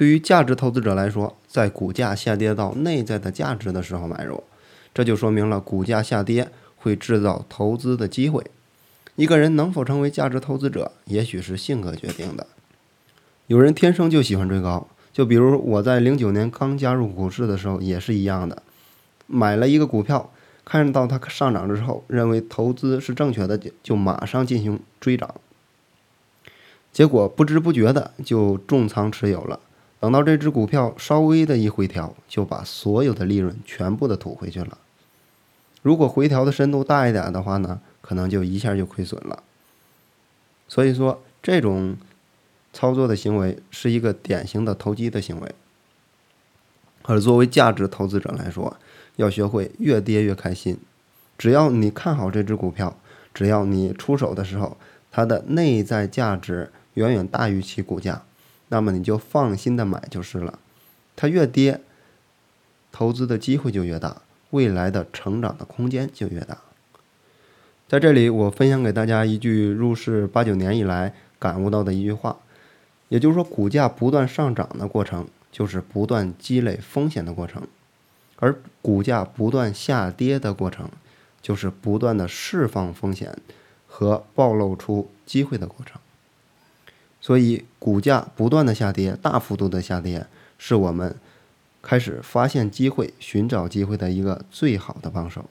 对于价值投资者来说，在股价下跌到内在的价值的时候买入，这就说明了股价下跌会制造投资的机会。一个人能否成为价值投资者，也许是性格决定的。有人天生就喜欢追高，就比如我在零九年刚加入股市的时候也是一样的，买了一个股票，看到它上涨之后，认为投资是正确的，就就马上进行追涨，结果不知不觉的就重仓持有了。等到这只股票稍微的一回调，就把所有的利润全部的吐回去了。如果回调的深度大一点的话呢，可能就一下就亏损了。所以说，这种操作的行为是一个典型的投机的行为。而作为价值投资者来说，要学会越跌越开心。只要你看好这只股票，只要你出手的时候，它的内在价值远远大于其股价。那么你就放心的买就是了，它越跌，投资的机会就越大，未来的成长的空间就越大。在这里，我分享给大家一句入市八九年以来感悟到的一句话，也就是说，股价不断上涨的过程，就是不断积累风险的过程；而股价不断下跌的过程，就是不断的释放风险和暴露出机会的过程。所以，股价不断的下跌，大幅度的下跌，是我们开始发现机会、寻找机会的一个最好的帮手。